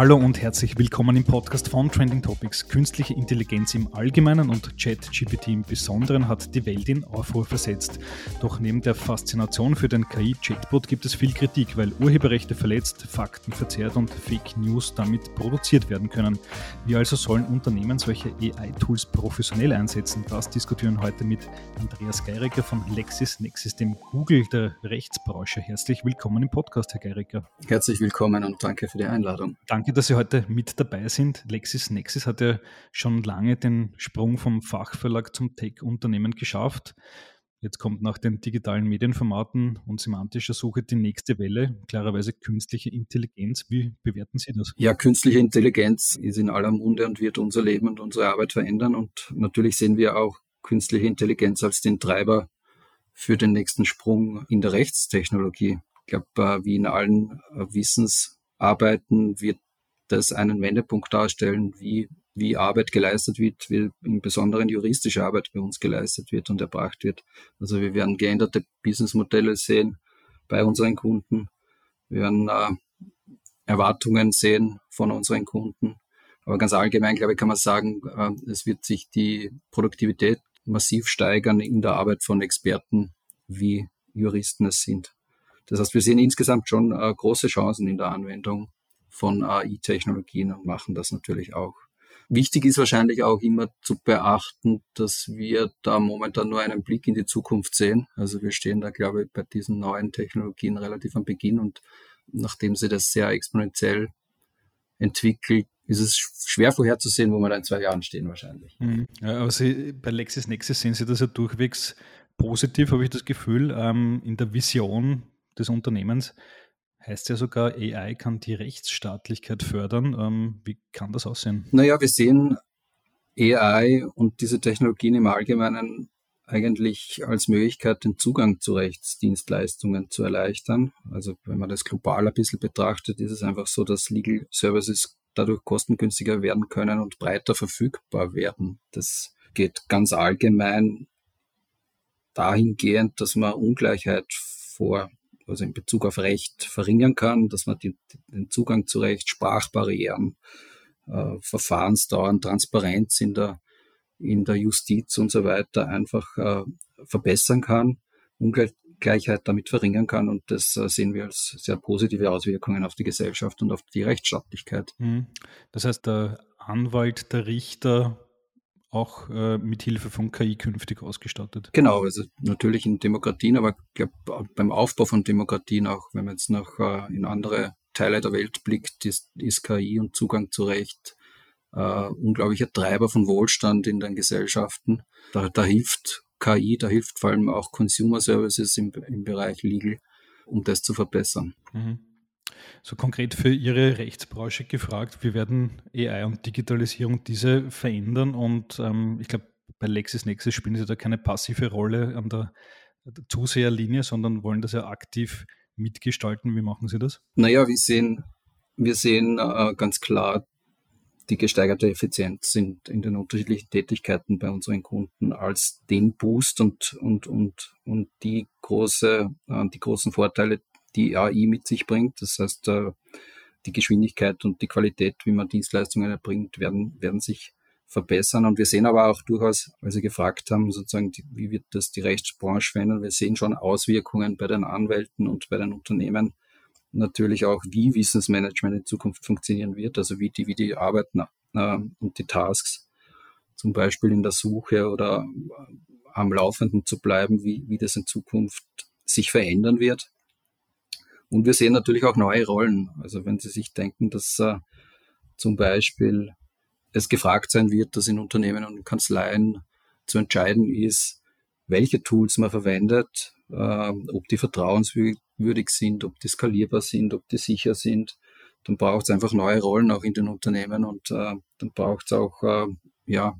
Hallo und herzlich willkommen im Podcast von Trending Topics. Künstliche Intelligenz im Allgemeinen und ChatGPT im Besonderen hat die Welt in Aufruhr versetzt. Doch neben der Faszination für den KI-Chatbot gibt es viel Kritik, weil Urheberrechte verletzt, Fakten verzerrt und Fake News damit produziert werden können. Wie also sollen Unternehmen solche AI-Tools professionell einsetzen? Das diskutieren heute mit Andreas Geirecker von LexisNexis, dem Google der Rechtsbranche. Herzlich willkommen im Podcast, Herr Geirecker. Herzlich willkommen und danke für die Einladung. Danke Danke, dass Sie heute mit dabei sind. LexisNexis hat ja schon lange den Sprung vom Fachverlag zum Tech-Unternehmen geschafft. Jetzt kommt nach den digitalen Medienformaten und semantischer Suche die nächste Welle, klarerweise künstliche Intelligenz. Wie bewerten Sie das? Ja, künstliche Intelligenz ist in aller Munde und wird unser Leben und unsere Arbeit verändern. Und natürlich sehen wir auch künstliche Intelligenz als den Treiber für den nächsten Sprung in der Rechtstechnologie. Ich glaube, äh, wie in allen äh, Wissensarbeiten wird das einen Wendepunkt darstellen, wie, wie Arbeit geleistet wird, wie im Besonderen juristische Arbeit bei uns geleistet wird und erbracht wird. Also wir werden geänderte Businessmodelle sehen bei unseren Kunden. Wir werden äh, Erwartungen sehen von unseren Kunden. Aber ganz allgemein, glaube ich, kann man sagen, äh, es wird sich die Produktivität massiv steigern in der Arbeit von Experten, wie Juristen es sind. Das heißt, wir sehen insgesamt schon äh, große Chancen in der Anwendung von AI-Technologien und machen das natürlich auch. Wichtig ist wahrscheinlich auch immer zu beachten, dass wir da momentan nur einen Blick in die Zukunft sehen. Also wir stehen da, glaube ich, bei diesen neuen Technologien relativ am Beginn und nachdem sie das sehr exponentiell entwickelt, ist es schwer vorherzusehen, wo wir da in zwei Jahren stehen wahrscheinlich. Mhm. Ja, aber Sie, bei LexisNexis sehen Sie das ja durchwegs positiv, habe ich das Gefühl, ähm, in der Vision des Unternehmens heißt ja sogar, AI kann die Rechtsstaatlichkeit fördern. Ähm, wie kann das aussehen? Naja, wir sehen AI und diese Technologien im Allgemeinen eigentlich als Möglichkeit, den Zugang zu Rechtsdienstleistungen zu erleichtern. Also wenn man das global ein bisschen betrachtet, ist es einfach so, dass Legal Services dadurch kostengünstiger werden können und breiter verfügbar werden. Das geht ganz allgemein dahingehend, dass man Ungleichheit vor also in Bezug auf Recht verringern kann, dass man die, den Zugang zu Recht, Sprachbarrieren, äh, Verfahrensdauern, Transparenz in der, in der Justiz und so weiter einfach äh, verbessern kann, Ungleichheit damit verringern kann. Und das äh, sehen wir als sehr positive Auswirkungen auf die Gesellschaft und auf die Rechtsstaatlichkeit. Mhm. Das heißt, der Anwalt, der Richter, auch äh, mit Hilfe von KI künftig ausgestattet. Genau, also natürlich in Demokratien, aber ich glaube beim Aufbau von Demokratien auch, wenn man jetzt noch äh, in andere Teile der Welt blickt, ist, ist KI und Zugang zu Recht äh, unglaublicher Treiber von Wohlstand in den Gesellschaften. Da, da hilft KI, da hilft vor allem auch Consumer Services im, im Bereich Legal, um das zu verbessern. Mhm. So konkret für Ihre Rechtsbranche gefragt, wie werden AI und Digitalisierung diese verändern? Und ähm, ich glaube, bei LexisNexis spielen Sie da keine passive Rolle an der, Zuseherlinie, sondern wollen das ja aktiv mitgestalten. Wie machen Sie das? Naja, wir sehen, wir sehen äh, ganz klar die gesteigerte Effizienz in, in den unterschiedlichen Tätigkeiten bei unseren Kunden als den Boost und, und, und, und die große, äh, die großen Vorteile, die AI mit sich bringt. Das heißt, äh, die Geschwindigkeit und die Qualität, wie man Dienstleistungen erbringt, werden, werden sich verbessern. Und wir sehen aber auch durchaus, weil Sie gefragt haben, sozusagen, wie wird das die Rechtsbranche verändern? Wir sehen schon Auswirkungen bei den Anwälten und bei den Unternehmen. Natürlich auch, wie Wissensmanagement in Zukunft funktionieren wird, also wie die, wie die arbeiten äh, und die Tasks, zum Beispiel in der Suche oder am Laufenden zu bleiben, wie, wie das in Zukunft sich verändern wird. Und wir sehen natürlich auch neue Rollen. Also wenn Sie sich denken, dass äh, zum Beispiel es gefragt sein wird, dass in Unternehmen und Kanzleien zu entscheiden ist, welche Tools man verwendet, äh, ob die vertrauenswürdig sind, ob die skalierbar sind, ob die sicher sind, dann braucht es einfach neue Rollen auch in den Unternehmen und äh, dann braucht es auch äh, ja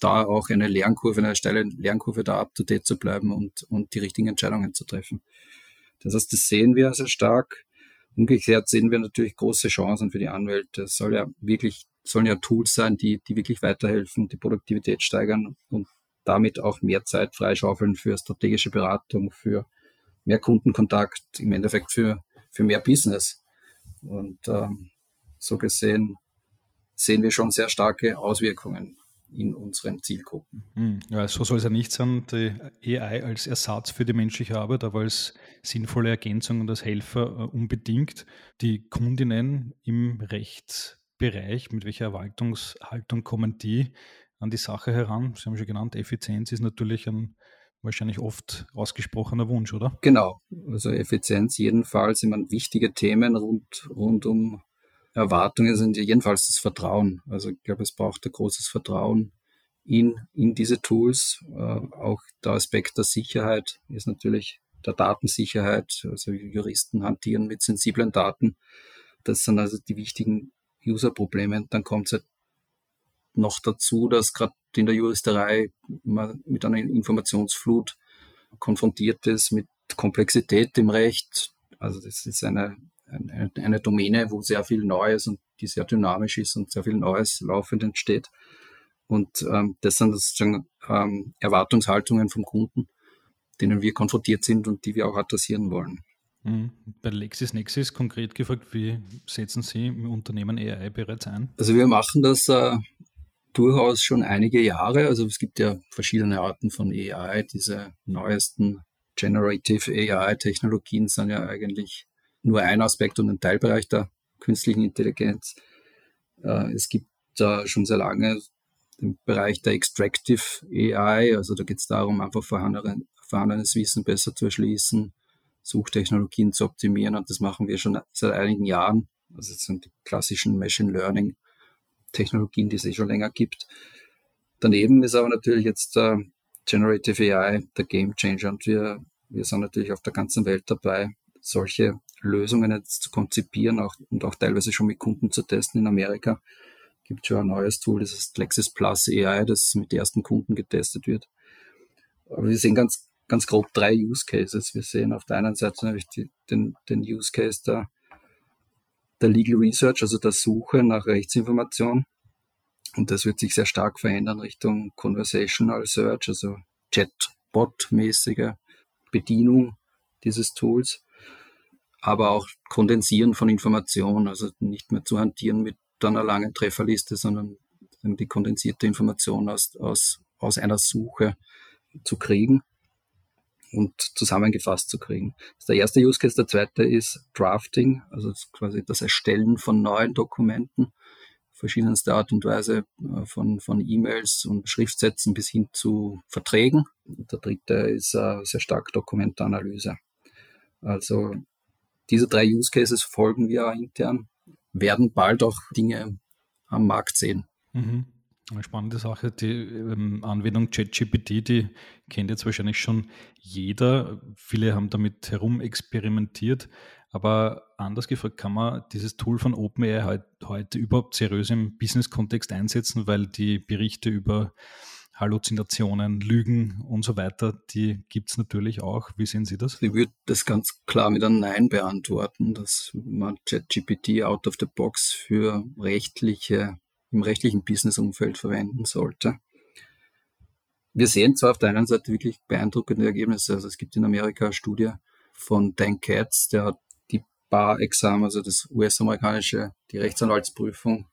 da auch eine Lernkurve, eine steile Lernkurve da up to date zu bleiben und, und die richtigen Entscheidungen zu treffen. Das heißt, das sehen wir sehr stark. Umgekehrt sehen wir natürlich große Chancen für die Anwälte. Es soll ja wirklich, sollen ja Tools sein, die, die wirklich weiterhelfen, die Produktivität steigern und damit auch mehr Zeit freischaufeln für strategische Beratung, für mehr Kundenkontakt, im Endeffekt für, für mehr Business. Und ähm, so gesehen sehen wir schon sehr starke Auswirkungen in unseren Zielgruppen. Hm, ja, so soll es ja nicht sein, die AI als Ersatz für die menschliche Arbeit, aber als sinnvolle Ergänzung und als Helfer äh, unbedingt. Die Kundinnen im Rechtsbereich, mit welcher Erwartungshaltung kommen die an die Sache heran? Sie haben schon genannt, Effizienz ist natürlich ein wahrscheinlich oft ausgesprochener Wunsch, oder? Genau, also Effizienz jedenfalls immer wichtige Themen rund, rund um Erwartungen sind jedenfalls das Vertrauen. Also ich glaube, es braucht ein großes Vertrauen in, in diese Tools. Äh, auch der Aspekt der Sicherheit ist natürlich der Datensicherheit. Also Juristen hantieren mit sensiblen Daten. Das sind also die wichtigen User-Probleme. Dann kommt es halt noch dazu, dass gerade in der Juristerei man mit einer Informationsflut konfrontiert ist, mit Komplexität im Recht. Also das ist eine eine, eine Domäne, wo sehr viel Neues und die sehr dynamisch ist und sehr viel Neues laufend entsteht. Und ähm, das sind sozusagen ähm, Erwartungshaltungen vom Kunden, denen wir konfrontiert sind und die wir auch adressieren wollen. Mhm. Bei LexisNexis konkret gefragt, wie setzen Sie im Unternehmen AI bereits ein? Also wir machen das äh, durchaus schon einige Jahre. Also es gibt ja verschiedene Arten von AI. Diese neuesten Generative AI-Technologien sind ja eigentlich nur ein Aspekt und ein Teilbereich der künstlichen Intelligenz. Äh, es gibt schon sehr lange den Bereich der Extractive AI, also da geht es darum, einfach vorhandene, vorhandenes Wissen besser zu erschließen, Suchtechnologien zu optimieren und das machen wir schon seit einigen Jahren. Also das sind die klassischen Machine Learning Technologien, die es eh schon länger gibt. Daneben ist aber natürlich jetzt äh, Generative AI der Game Changer und wir, wir sind natürlich auf der ganzen Welt dabei, solche Lösungen jetzt zu konzipieren auch, und auch teilweise schon mit Kunden zu testen in Amerika. Gibt schon ein neues Tool, das ist Lexis Plus AI, das mit ersten Kunden getestet wird. Aber wir sehen ganz, ganz grob drei Use Cases. Wir sehen auf der einen Seite natürlich die, den, den Use Case der, der Legal Research, also der Suche nach Rechtsinformation. Und das wird sich sehr stark verändern Richtung Conversational Search, also Chatbot-mäßige Bedienung dieses Tools aber auch Kondensieren von Informationen, also nicht mehr zu hantieren mit einer langen Trefferliste, sondern die kondensierte Information aus, aus, aus einer Suche zu kriegen und zusammengefasst zu kriegen. Das ist der erste Use Case. Der zweite ist Drafting, also quasi das Erstellen von neuen Dokumenten, verschiedenste Art und Weise äh, von, von E-Mails und Schriftsätzen bis hin zu Verträgen. Und der dritte ist uh, sehr stark Dokumentanalyse. Also diese drei Use Cases folgen wir intern, werden bald auch Dinge am Markt sehen. Mhm. Eine spannende Sache. Die ähm, Anwendung ChatGPT, die kennt jetzt wahrscheinlich schon jeder. Viele haben damit herumexperimentiert. Aber anders gefragt, kann man dieses Tool von OpenAI heute überhaupt seriös im Business-Kontext einsetzen, weil die Berichte über Halluzinationen, Lügen und so weiter, die gibt es natürlich auch. Wie sehen Sie das? Ich würde das ganz klar mit einem Nein beantworten, dass man ChatGPT out of the box für rechtliche, im rechtlichen Businessumfeld verwenden sollte. Wir sehen zwar auf der einen Seite wirklich beeindruckende Ergebnisse. Also es gibt in Amerika eine Studie von Dan Katz, der hat die Bar-Examen, also das US-amerikanische, die Rechtsanwaltsprüfung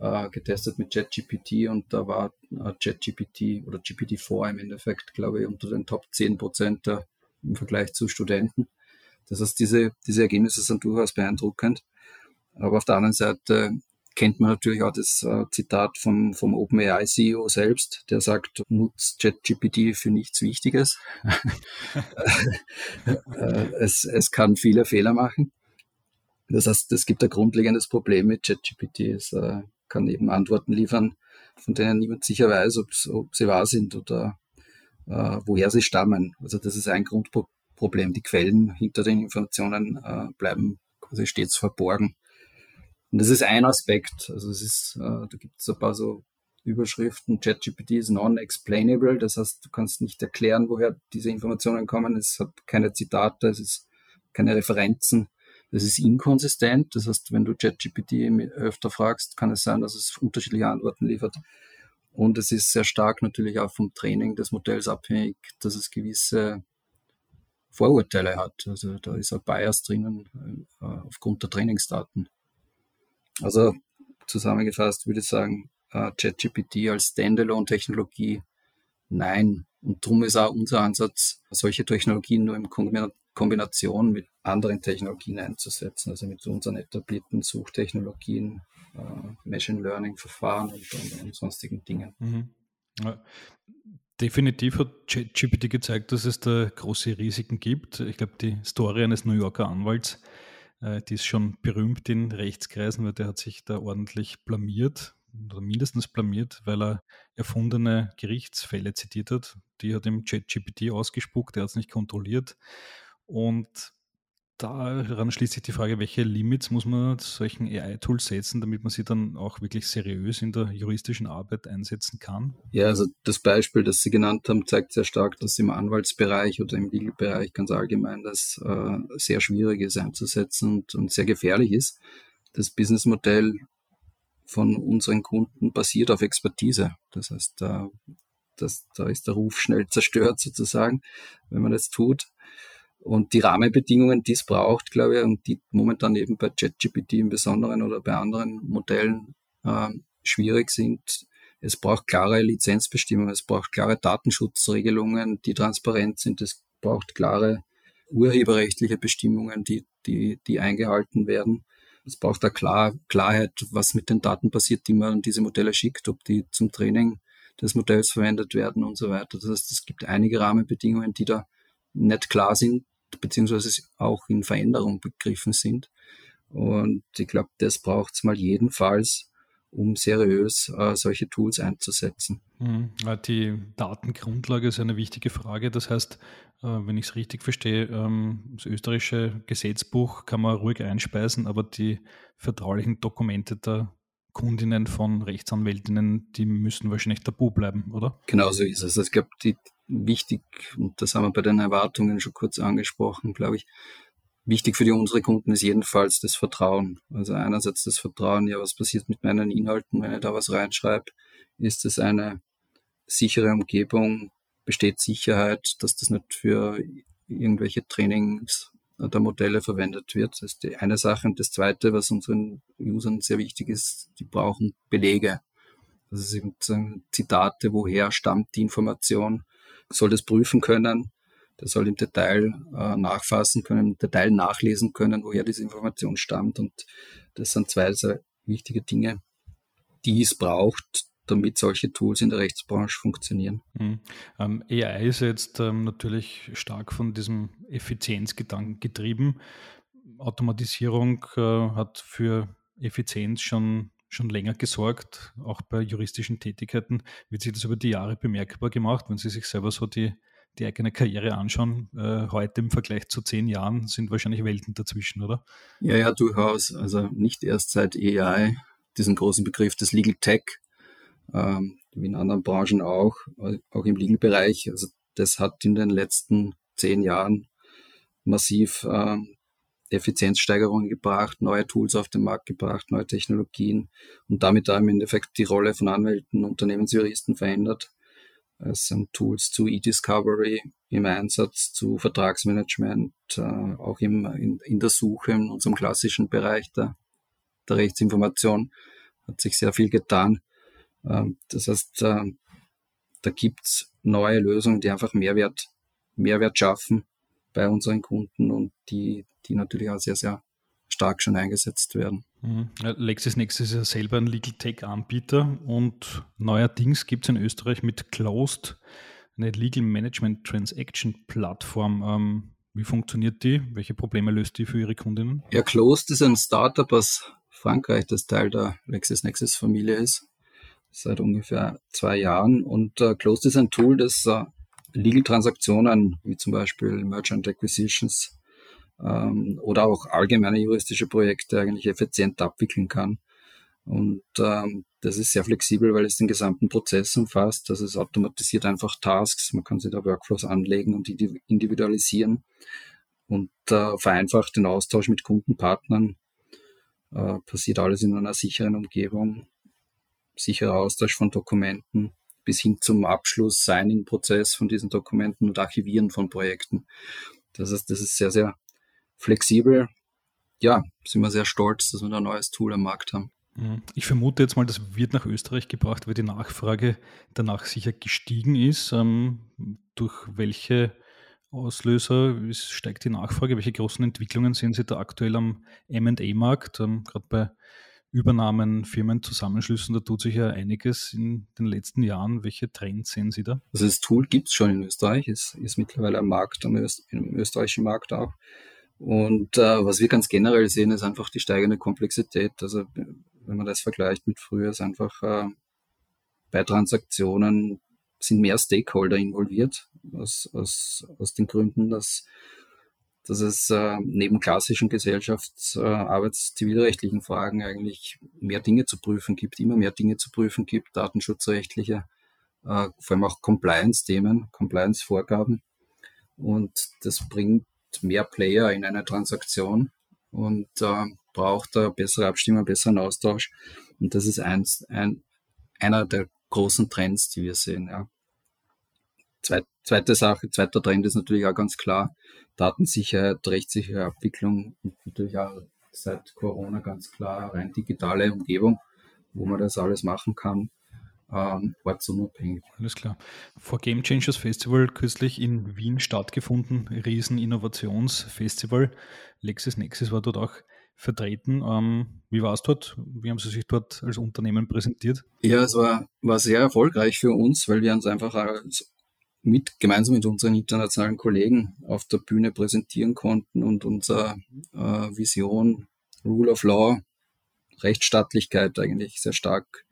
äh, getestet mit ChatGPT und da war äh, ChatGPT oder GPT-4 im Endeffekt, glaube ich, unter den Top 10 Prozent im Vergleich zu Studenten. Das heißt, diese, diese Ergebnisse sind durchaus beeindruckend. Aber auf der anderen Seite kennt man natürlich auch das äh, Zitat vom, vom OpenAI CEO selbst, der sagt, nutzt ChatGPT für nichts Wichtiges. Äh, es, es kann viele Fehler machen. Das heißt, es gibt ein grundlegendes Problem mit ChatGPT. Es äh, kann eben Antworten liefern, von denen niemand sicher weiß, ob sie wahr sind oder äh, woher sie stammen. Also das ist ein Grundproblem. Die Quellen hinter den Informationen äh, bleiben quasi stets verborgen. Und das ist ein Aspekt. Also es ist, äh, da gibt es ein paar so Überschriften. ChatGPT ist non-explainable. Das heißt, du kannst nicht erklären, woher diese Informationen kommen. Es hat keine Zitate, es ist keine Referenzen. Das ist inkonsistent. Das heißt, wenn du ChatGPT öfter fragst, kann es sein, dass es unterschiedliche Antworten liefert. Und es ist sehr stark natürlich auch vom Training des Modells abhängig, dass es gewisse Vorurteile hat. Also da ist ein Bias drinnen äh, aufgrund der Trainingsdaten. Also zusammengefasst würde ich sagen, äh, ChatGPT als Standalone-Technologie, nein. Und darum ist auch unser Ansatz, solche Technologien nur in Kombination mit anderen Technologien einzusetzen, also mit unseren etablierten Suchtechnologien, äh, Machine Learning-Verfahren und, und, und, sonstigen Dingen. Mhm. Ja. Definitiv hat ChatGPT gezeigt, dass es da große Risiken gibt. Ich glaube, die Story eines New Yorker Anwalts, äh, die ist schon berühmt in Rechtskreisen, weil der hat sich da ordentlich blamiert oder mindestens blamiert, weil er erfundene Gerichtsfälle zitiert hat. Die hat im ChatGPT ausgespuckt, er hat es nicht kontrolliert. Und daran schließt sich die Frage, welche Limits muss man solchen AI-Tools setzen, damit man sie dann auch wirklich seriös in der juristischen Arbeit einsetzen kann? Ja, also das Beispiel, das Sie genannt haben, zeigt sehr stark, dass im Anwaltsbereich oder im Legal-Bereich ganz allgemein das äh, sehr schwierig ist einzusetzen und, und sehr gefährlich ist. Das Businessmodell von unseren Kunden basiert auf Expertise. Das heißt, da, das, da ist der Ruf schnell zerstört sozusagen, wenn man das tut. Und die Rahmenbedingungen, die es braucht, glaube ich, und die momentan eben bei ChatGPT im Besonderen oder bei anderen Modellen äh, schwierig sind, es braucht klare Lizenzbestimmungen, es braucht klare Datenschutzregelungen, die transparent sind, es braucht klare urheberrechtliche Bestimmungen, die, die, die eingehalten werden. Es braucht da klar, Klarheit, was mit den Daten passiert, die man an diese Modelle schickt, ob die zum Training des Modells verwendet werden und so weiter. Das heißt, es gibt einige Rahmenbedingungen, die da nicht klar sind, beziehungsweise auch in Veränderung begriffen sind. Und ich glaube, das braucht es mal jedenfalls, um seriös äh, solche Tools einzusetzen. Mhm. Die Datengrundlage ist eine wichtige Frage. Das heißt, äh, wenn ich es richtig verstehe, ähm, das österreichische Gesetzbuch kann man ruhig einspeisen, aber die vertraulichen Dokumente der Kundinnen von Rechtsanwältinnen, die müssen wahrscheinlich tabu bleiben, oder? Genau so ist es. Ich glaube, die wichtig, und das haben wir bei den Erwartungen schon kurz angesprochen, glaube ich, wichtig für die unsere Kunden ist jedenfalls das Vertrauen. Also einerseits das Vertrauen, ja, was passiert mit meinen Inhalten, wenn ich da was reinschreibe? Ist es eine sichere Umgebung? Besteht Sicherheit, dass das nicht für irgendwelche Trainings der Modelle verwendet wird. Das ist die eine Sache. Und das zweite, was unseren Usern sehr wichtig ist, die brauchen Belege. Das sind Zitate, woher stammt die Information, soll das prüfen können, der soll im Detail äh, nachfassen können, im Detail nachlesen können, woher diese Information stammt. Und das sind zwei sehr wichtige Dinge, die es braucht, damit solche Tools in der Rechtsbranche funktionieren. Mhm. Ähm, AI ist jetzt ähm, natürlich stark von diesem Effizienzgedanken getrieben. Automatisierung äh, hat für Effizienz schon, schon länger gesorgt, auch bei juristischen Tätigkeiten. Wird sich das über die Jahre bemerkbar gemacht, wenn Sie sich selber so die, die eigene Karriere anschauen? Äh, heute im Vergleich zu zehn Jahren sind wahrscheinlich Welten dazwischen, oder? Ja, ja, durchaus. Also nicht erst seit AI, diesen großen Begriff des Legal Tech, ähm, wie in anderen Branchen auch, auch im Legal-Bereich. Also das hat in den letzten zehn Jahren massiv ähm, Effizienzsteigerungen gebracht, neue Tools auf den Markt gebracht, neue Technologien und damit da im Endeffekt die Rolle von Anwälten, Unternehmensjuristen verändert. Es sind Tools zu E-Discovery im Einsatz, zu Vertragsmanagement, äh, auch im, in, in, der Suche in unserem klassischen Bereich der, der Rechtsinformation hat sich sehr viel getan. Ähm, das heißt, äh, da gibt's neue Lösungen, die einfach Mehrwert, Mehrwert schaffen bei unseren Kunden und die, die natürlich auch sehr, sehr stark schon eingesetzt werden. Mhm. LexisNexis ist ja selber ein Legal Tech-Anbieter und neuerdings gibt es in Österreich mit Closed eine Legal Management Transaction Plattform. Ähm, wie funktioniert die? Welche Probleme löst die für Ihre Kundinnen? Ja, Closed ist ein Startup aus Frankreich, das Teil der LexisNexis-Familie ist seit ungefähr zwei Jahren. Und äh, Closed ist ein Tool, das äh, Legal-Transaktionen, wie zum Beispiel Merchant Acquisitions ähm, oder auch allgemeine juristische Projekte eigentlich effizient abwickeln kann. Und ähm, das ist sehr flexibel, weil es den gesamten Prozess umfasst. Das ist automatisiert einfach Tasks. Man kann sich da Workflows anlegen und individualisieren und äh, vereinfacht den Austausch mit Kundenpartnern. Äh, passiert alles in einer sicheren Umgebung sicherer Austausch von Dokumenten bis hin zum Abschluss, Signing-Prozess von diesen Dokumenten und Archivieren von Projekten. Das heißt, das ist sehr, sehr flexibel. ja, sind wir sehr stolz, dass wir da ein neues Tool am Markt haben. Mhm. Ich vermute jetzt mal, das wird nach Österreich gebracht, weil die Nachfrage danach sicher gestiegen ist. Ähm, durch welche Auslöser steigt die Nachfrage? Welche großen Entwicklungen sehen Sie da aktuell am MA-Markt? Ähm, Gerade bei Übernahmen, Firmenzusammenschlüssen, da tut sich ja einiges in den letzten Jahren. Welche Trends sehen Sie da? Also das Tool gibt es schon in Österreich, ist, ist mittlerweile am Markt, am Öst, im österreichischen Markt auch. Und äh, was wir ganz generell sehen, ist einfach die steigende Komplexität. Also wenn man das vergleicht mit früher, ist einfach äh, bei Transaktionen sind mehr Stakeholder involviert, aus, aus, aus den Gründen, dass, dass es äh, neben klassischen Gesellschafts-, äh, arbeits-, zivilrechtlichen Fragen eigentlich mehr Dinge zu prüfen gibt, immer mehr Dinge zu prüfen gibt, datenschutzrechtliche, äh, vor allem auch Compliance-Themen, Compliance-Vorgaben. Und das bringt mehr Player in eine Transaktion und äh, braucht eine bessere Abstimmung, besseren Austausch. Und das ist eins, ein, einer der großen Trends, die wir sehen. Ja. Zweit, zweite Sache, zweiter Trend ist natürlich auch ganz klar Datensicherheit, rechtssichere Abwicklung und natürlich auch seit Corona ganz klar rein digitale Umgebung, wo man das alles machen kann ähm, ortsunabhängig. Alles klar. Vor Game Changers Festival kürzlich in Wien stattgefunden, riesen Innovationsfestival. LexisNexis war dort auch vertreten. Ähm, wie war es dort? Wie haben Sie sich dort als Unternehmen präsentiert? Ja, es war, war sehr erfolgreich für uns, weil wir uns einfach mit, gemeinsam mit unseren internationalen Kollegen auf der Bühne präsentieren konnten und unsere äh, Vision, Rule of Law, Rechtsstaatlichkeit eigentlich sehr stark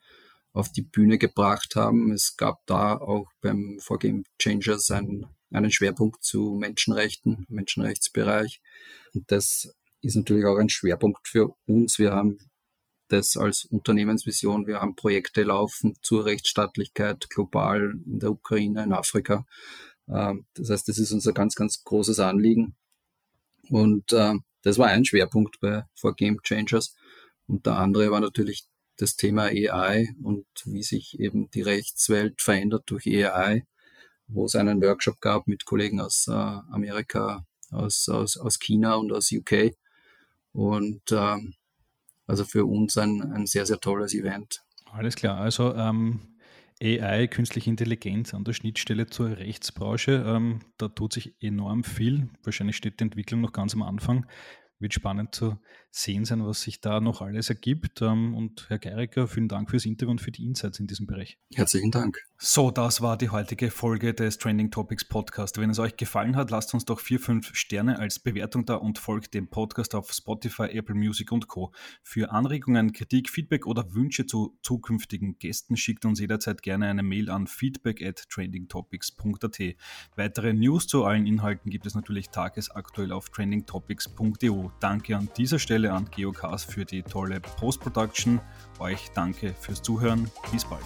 auf die Bühne gebracht haben. Es gab da auch beim Vorgame Changers einen, einen Schwerpunkt zu Menschenrechten, Menschenrechtsbereich. Und das ist natürlich auch ein Schwerpunkt für uns. Wir haben das als Unternehmensvision. Wir haben Projekte laufen zur Rechtsstaatlichkeit global in der Ukraine, in Afrika. Ähm, das heißt, das ist unser ganz, ganz großes Anliegen. Und äh, das war ein Schwerpunkt bei For Game Changers. Und der andere war natürlich das Thema AI und wie sich eben die Rechtswelt verändert durch AI, wo es einen Workshop gab mit Kollegen aus äh, Amerika, aus, aus, aus China und aus UK. Und ähm, also für uns ein, ein sehr, sehr tolles Event. Alles klar. Also ähm, AI, künstliche Intelligenz an der Schnittstelle zur Rechtsbranche, ähm, da tut sich enorm viel. Wahrscheinlich steht die Entwicklung noch ganz am Anfang wird spannend zu sehen sein, was sich da noch alles ergibt. Ähm, und Herr Geiriger, vielen Dank fürs Interview und für die Insights in diesem Bereich. Herzlichen Dank. So, das war die heutige Folge des Trending Topics Podcast. Wenn es euch gefallen hat, lasst uns doch vier, fünf Sterne als Bewertung da und folgt dem Podcast auf Spotify, Apple Music und Co. Für Anregungen, Kritik, Feedback oder Wünsche zu zukünftigen Gästen schickt uns jederzeit gerne eine Mail an feedback at trendingtopics.at. Weitere News zu allen Inhalten gibt es natürlich tagesaktuell auf trendingtopics.eu. Danke an dieser Stelle an Geocast für die tolle Post-Production. Euch danke fürs Zuhören. Bis bald.